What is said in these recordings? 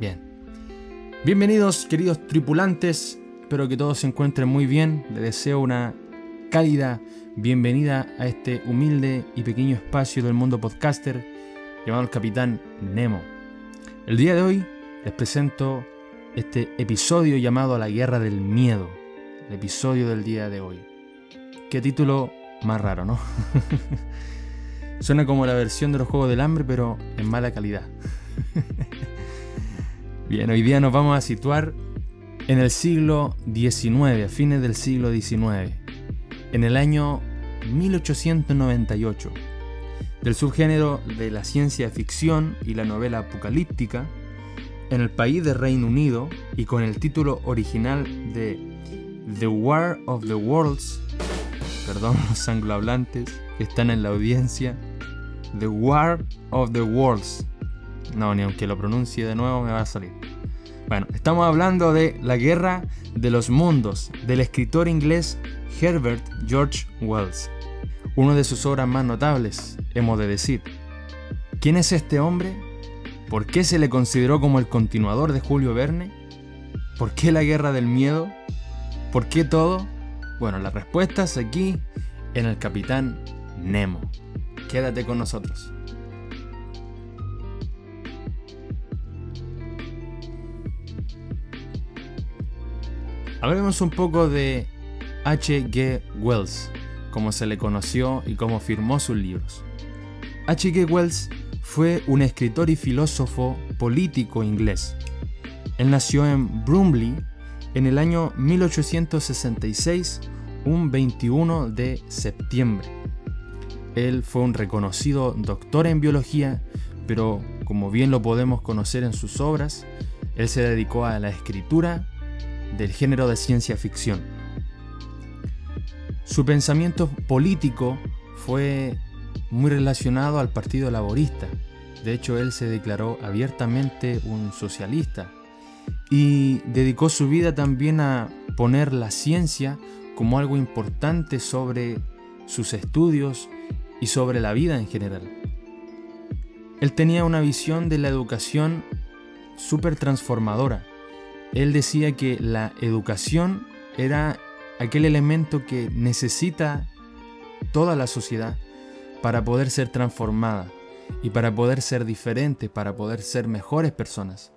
Bien. Bienvenidos, queridos tripulantes. Espero que todos se encuentren muy bien. Les deseo una cálida bienvenida a este humilde y pequeño espacio del mundo podcaster llamado el Capitán Nemo. El día de hoy les presento este episodio llamado La Guerra del Miedo. El episodio del día de hoy. Qué título más raro, ¿no? Suena como la versión de los Juegos del Hambre, pero en mala calidad. Bien, hoy día nos vamos a situar en el siglo XIX, a fines del siglo XIX, en el año 1898. Del subgénero de la ciencia ficción y la novela apocalíptica, en el país de Reino Unido y con el título original de The War of the Worlds, perdón los anglohablantes que están en la audiencia, The War of the Worlds. No, ni aunque lo pronuncie de nuevo me va a salir. Bueno, estamos hablando de La Guerra de los Mundos, del escritor inglés Herbert George Wells. Una de sus obras más notables, hemos de decir. ¿Quién es este hombre? ¿Por qué se le consideró como el continuador de Julio Verne? ¿Por qué la guerra del miedo? ¿Por qué todo? Bueno, las respuestas aquí en el Capitán Nemo. Quédate con nosotros. Hablemos un poco de H.G. Wells, como se le conoció y cómo firmó sus libros. H.G. Wells fue un escritor y filósofo político inglés. Él nació en Brumley en el año 1866, un 21 de septiembre. Él fue un reconocido doctor en biología, pero como bien lo podemos conocer en sus obras, él se dedicó a la escritura del género de ciencia ficción. Su pensamiento político fue muy relacionado al Partido Laborista. De hecho, él se declaró abiertamente un socialista y dedicó su vida también a poner la ciencia como algo importante sobre sus estudios y sobre la vida en general. Él tenía una visión de la educación súper transformadora. Él decía que la educación era aquel elemento que necesita toda la sociedad para poder ser transformada y para poder ser diferente, para poder ser mejores personas.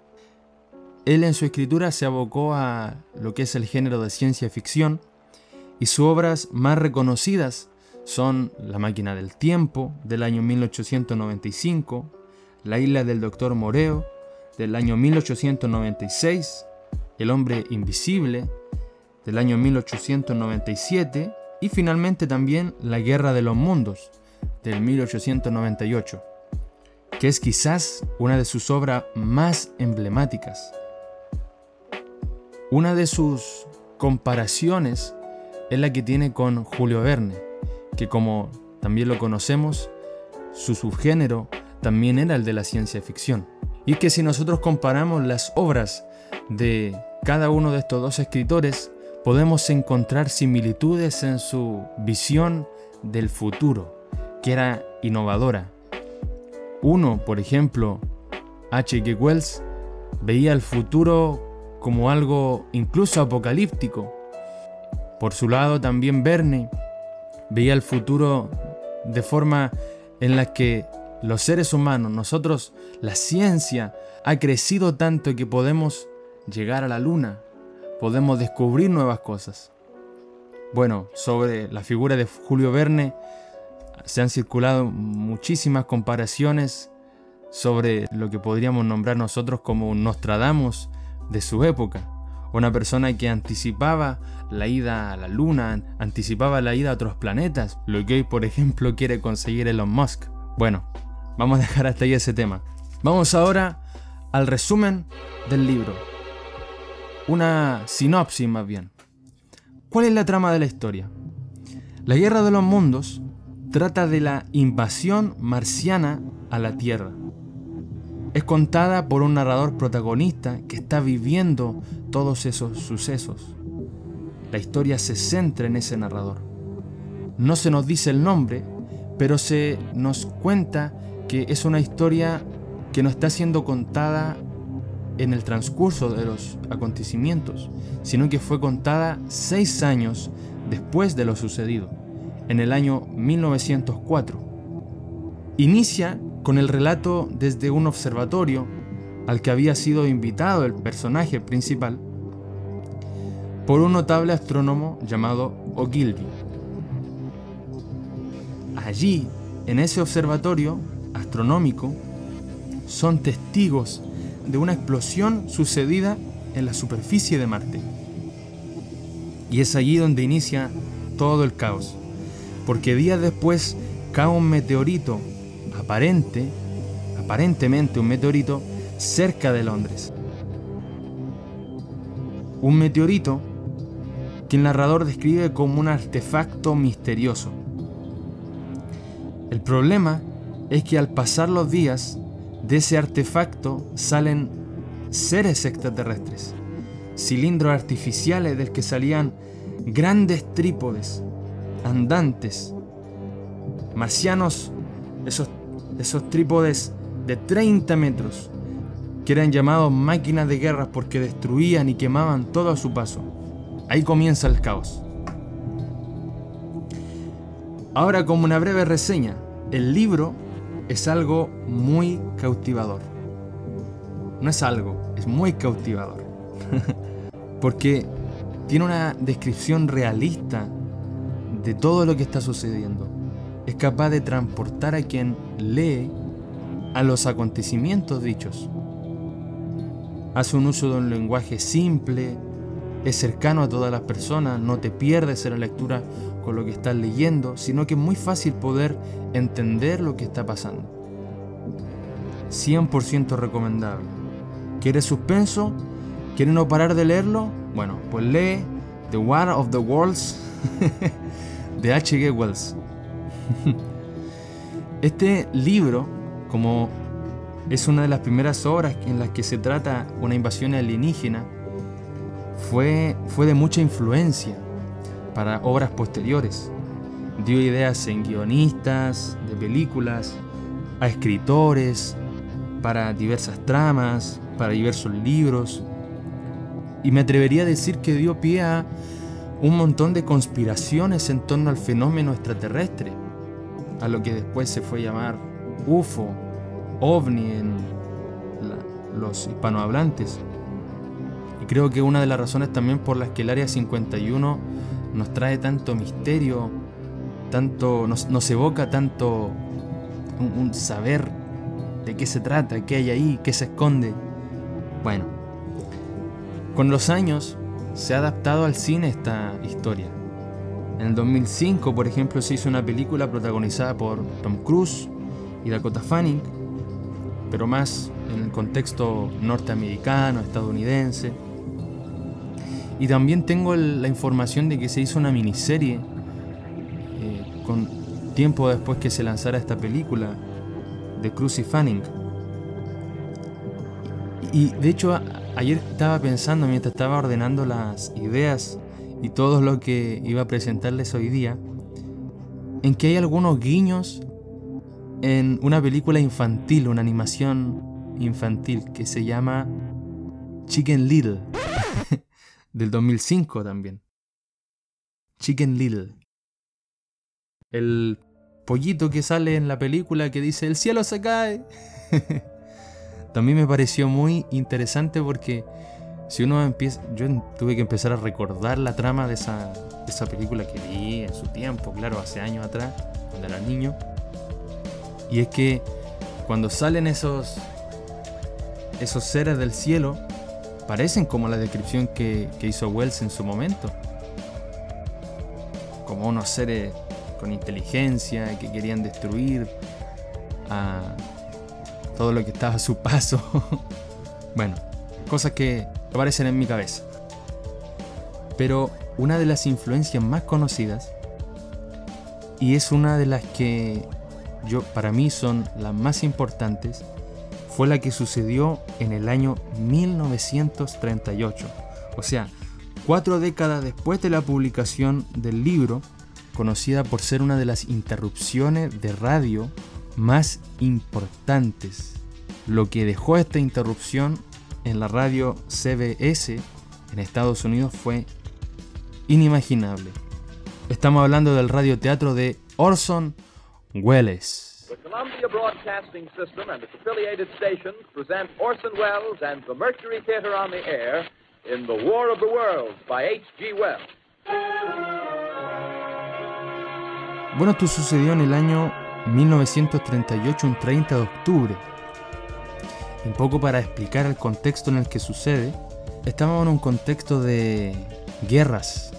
Él en su escritura se abocó a lo que es el género de ciencia ficción y sus obras más reconocidas son La máquina del tiempo del año 1895, La isla del doctor Moreo del año 1896, El hombre invisible del año 1897 y finalmente también La guerra de los mundos del 1898, que es quizás una de sus obras más emblemáticas. Una de sus comparaciones es la que tiene con Julio Verne, que como también lo conocemos, su subgénero también era el de la ciencia ficción. Y que si nosotros comparamos las obras de cada uno de estos dos escritores, podemos encontrar similitudes en su visión del futuro, que era innovadora. Uno, por ejemplo, H.G. Wells, veía el futuro como algo incluso apocalíptico. Por su lado, también Verne veía el futuro de forma en la que los seres humanos, nosotros, la ciencia ha crecido tanto que podemos llegar a la luna, podemos descubrir nuevas cosas. Bueno, sobre la figura de Julio Verne se han circulado muchísimas comparaciones sobre lo que podríamos nombrar nosotros como un Nostradamus de su época. Una persona que anticipaba la ida a la luna, anticipaba la ida a otros planetas, lo que hoy por ejemplo quiere conseguir Elon Musk. Bueno, vamos a dejar hasta ahí ese tema. Vamos ahora al resumen del libro. Una sinopsis más bien. ¿Cuál es la trama de la historia? La Guerra de los Mundos trata de la invasión marciana a la Tierra. Es contada por un narrador protagonista que está viviendo todos esos sucesos. La historia se centra en ese narrador. No se nos dice el nombre, pero se nos cuenta que es una historia que no está siendo contada en el transcurso de los acontecimientos, sino que fue contada seis años después de lo sucedido, en el año 1904. Inicia con el relato desde un observatorio al que había sido invitado el personaje principal por un notable astrónomo llamado Ogilvy. Allí, en ese observatorio astronómico, son testigos de una explosión sucedida en la superficie de Marte. Y es allí donde inicia todo el caos, porque días después cae un meteorito aparente, aparentemente un meteorito, cerca de Londres. Un meteorito que el narrador describe como un artefacto misterioso. El problema es que al pasar los días, de ese artefacto salen seres extraterrestres, cilindros artificiales del que salían grandes trípodes, andantes, marcianos, esos, esos trípodes de 30 metros, que eran llamados máquinas de guerra porque destruían y quemaban todo a su paso. Ahí comienza el caos. Ahora como una breve reseña, el libro es algo muy cautivador. No es algo, es muy cautivador. Porque tiene una descripción realista de todo lo que está sucediendo. Es capaz de transportar a quien lee a los acontecimientos dichos. Hace un uso de un lenguaje simple, es cercano a todas las personas, no te pierdes en la lectura con lo que estás leyendo, sino que es muy fácil poder entender lo que está pasando. 100% recomendable. ¿Quieres suspenso? ¿Quieres no parar de leerlo? Bueno, pues lee The War of the Worlds de H.G. Wells. Este libro, como es una de las primeras obras en las que se trata una invasión alienígena, fue, fue de mucha influencia para obras posteriores. Dio ideas en guionistas de películas, a escritores, para diversas tramas, para diversos libros. Y me atrevería a decir que dio pie a un montón de conspiraciones en torno al fenómeno extraterrestre, a lo que después se fue a llamar UFO, OVNI en los hispanohablantes. Y creo que una de las razones también por las que el Área 51 nos trae tanto misterio, tanto, nos, evoca tanto un, saber de qué se trata, qué hay ahí, qué se esconde. Bueno, con los años se ha adaptado al cine esta historia. En el 2005, por ejemplo, se hizo una película protagonizada por Tom Cruise y Dakota Fanning, pero más en el contexto norteamericano, estadounidense. Y también tengo la información de que se hizo una miniserie eh, con tiempo después que se lanzara esta película de Cruz y Fanning. Y de hecho ayer estaba pensando mientras estaba ordenando las ideas y todo lo que iba a presentarles hoy día, en que hay algunos guiños en una película infantil, una animación infantil que se llama Chicken Little. del 2005 también. Chicken Little. El pollito que sale en la película que dice el cielo se cae. también me pareció muy interesante porque si uno empieza, yo tuve que empezar a recordar la trama de esa, esa película que vi en su tiempo, claro, hace años atrás, cuando era niño. Y es que cuando salen esos esos seres del cielo, parecen como la descripción que, hizo Wells en su momento. Como unos seres con inteligencia que querían destruir a todo lo que estaba a su paso. bueno, cosas que aparecen en mi cabeza. Pero una de las influencias más conocidas, y es una de las que yo para mí son las más importantes, fue la que sucedió en el año 1938. O sea, cuatro décadas después de la publicación del libro, conocida por ser una de las interrupciones de radio más importantes. Lo que dejó esta interrupción en la radio CBS en Estados Unidos fue inimaginable. Estamos hablando del radioteatro de Orson Welles. The Columbia Broadcasting System and its affiliated stations present Orson Welles and the Mercury Theater on the air in The War of the Worlds by H.G. Wells. Bueno, esto sucedió en el año 1938, un 30 de octubre. Un poco para explicar el contexto en el que sucede, estábamos en un contexto de guerras.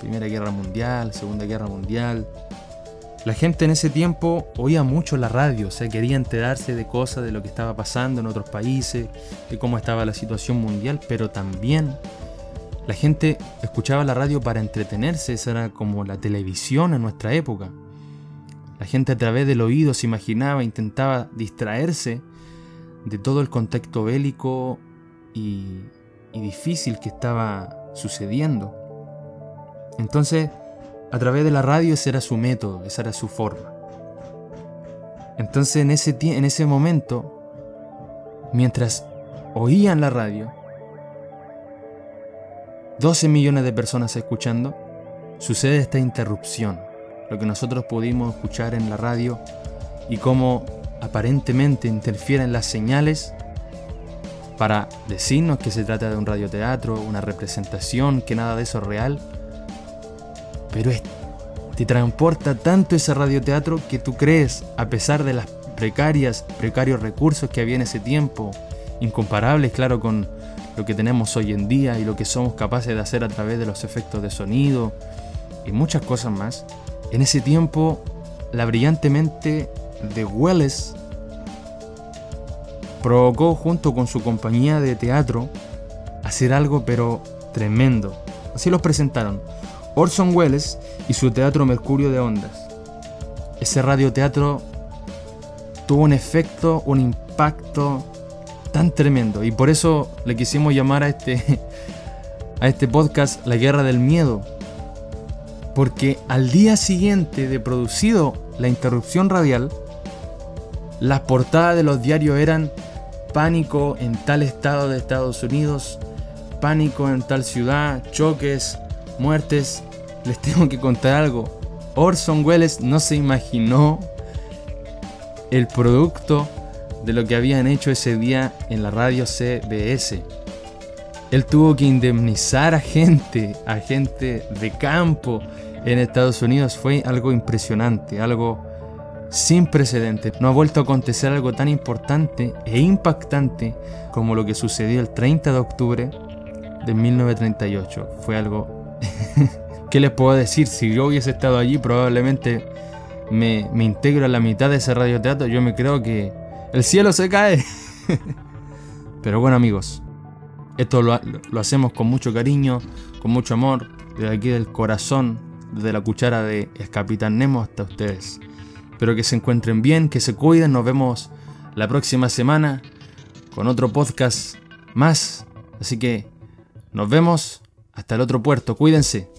Primera Guerra Mundial, Segunda Guerra Mundial. La gente en ese tiempo oía mucho la radio, o sea, quería enterarse de cosas, de lo que estaba pasando en otros países, de cómo estaba la situación mundial, pero también la gente escuchaba la radio para entretenerse, esa era como la televisión en nuestra época. La gente a través del oído se imaginaba, intentaba distraerse de todo el contexto bélico y, difícil que estaba sucediendo. Entonces, a través de la radio ese era su método, esa era su forma. Entonces en ese, en ese momento, mientras oían la radio, 12 millones de personas escuchando, sucede esta interrupción, lo que nosotros pudimos escuchar en la radio y cómo aparentemente interfieren las señales para decirnos que se trata de un radioteatro, una representación, que nada de eso es real. Pero es, te transporta tanto ese radioteatro que tú crees, a pesar de las precarias, precarios recursos que había en ese tiempo, incomparables, claro, con lo que tenemos hoy en día y lo que somos capaces de hacer a través de los efectos de sonido y muchas cosas más. En ese tiempo, la brillante mente de Welles provocó junto con su compañía de teatro hacer algo pero tremendo. Así los presentaron Orson Welles y su Teatro Mercurio de Ondas. Ese radioteatro tuvo un efecto, un impacto tan tremendo y por eso le quisimos llamar a este a este podcast La Guerra del Miedo. Porque al día siguiente de producido la interrupción radial, las portadas de los diarios eran pánico en tal estado de Estados Unidos, pánico en tal ciudad, choques, muertes. Les tengo que contar algo. Orson Welles no se imaginó el producto de lo que habían hecho ese día en la radio CBS. Él tuvo que indemnizar a gente, a gente de campo en Estados Unidos. Fue algo impresionante, algo sin precedentes. No ha vuelto a acontecer algo tan importante e impactante como lo que sucedió el 30 de octubre de 1938. Fue algo... ¿Qué les puedo decir? Si yo hubiese estado allí, probablemente me, me integro a la mitad de ese radioteatro. Yo me creo que el cielo se cae. Pero bueno amigos, esto lo, lo, hacemos con mucho cariño, con mucho amor, desde aquí del corazón, desde la cuchara de El Capitán Nemo hasta ustedes. Espero que se encuentren bien, que se cuiden, nos vemos la próxima semana con otro podcast más. Así que nos vemos hasta el otro puerto, cuídense.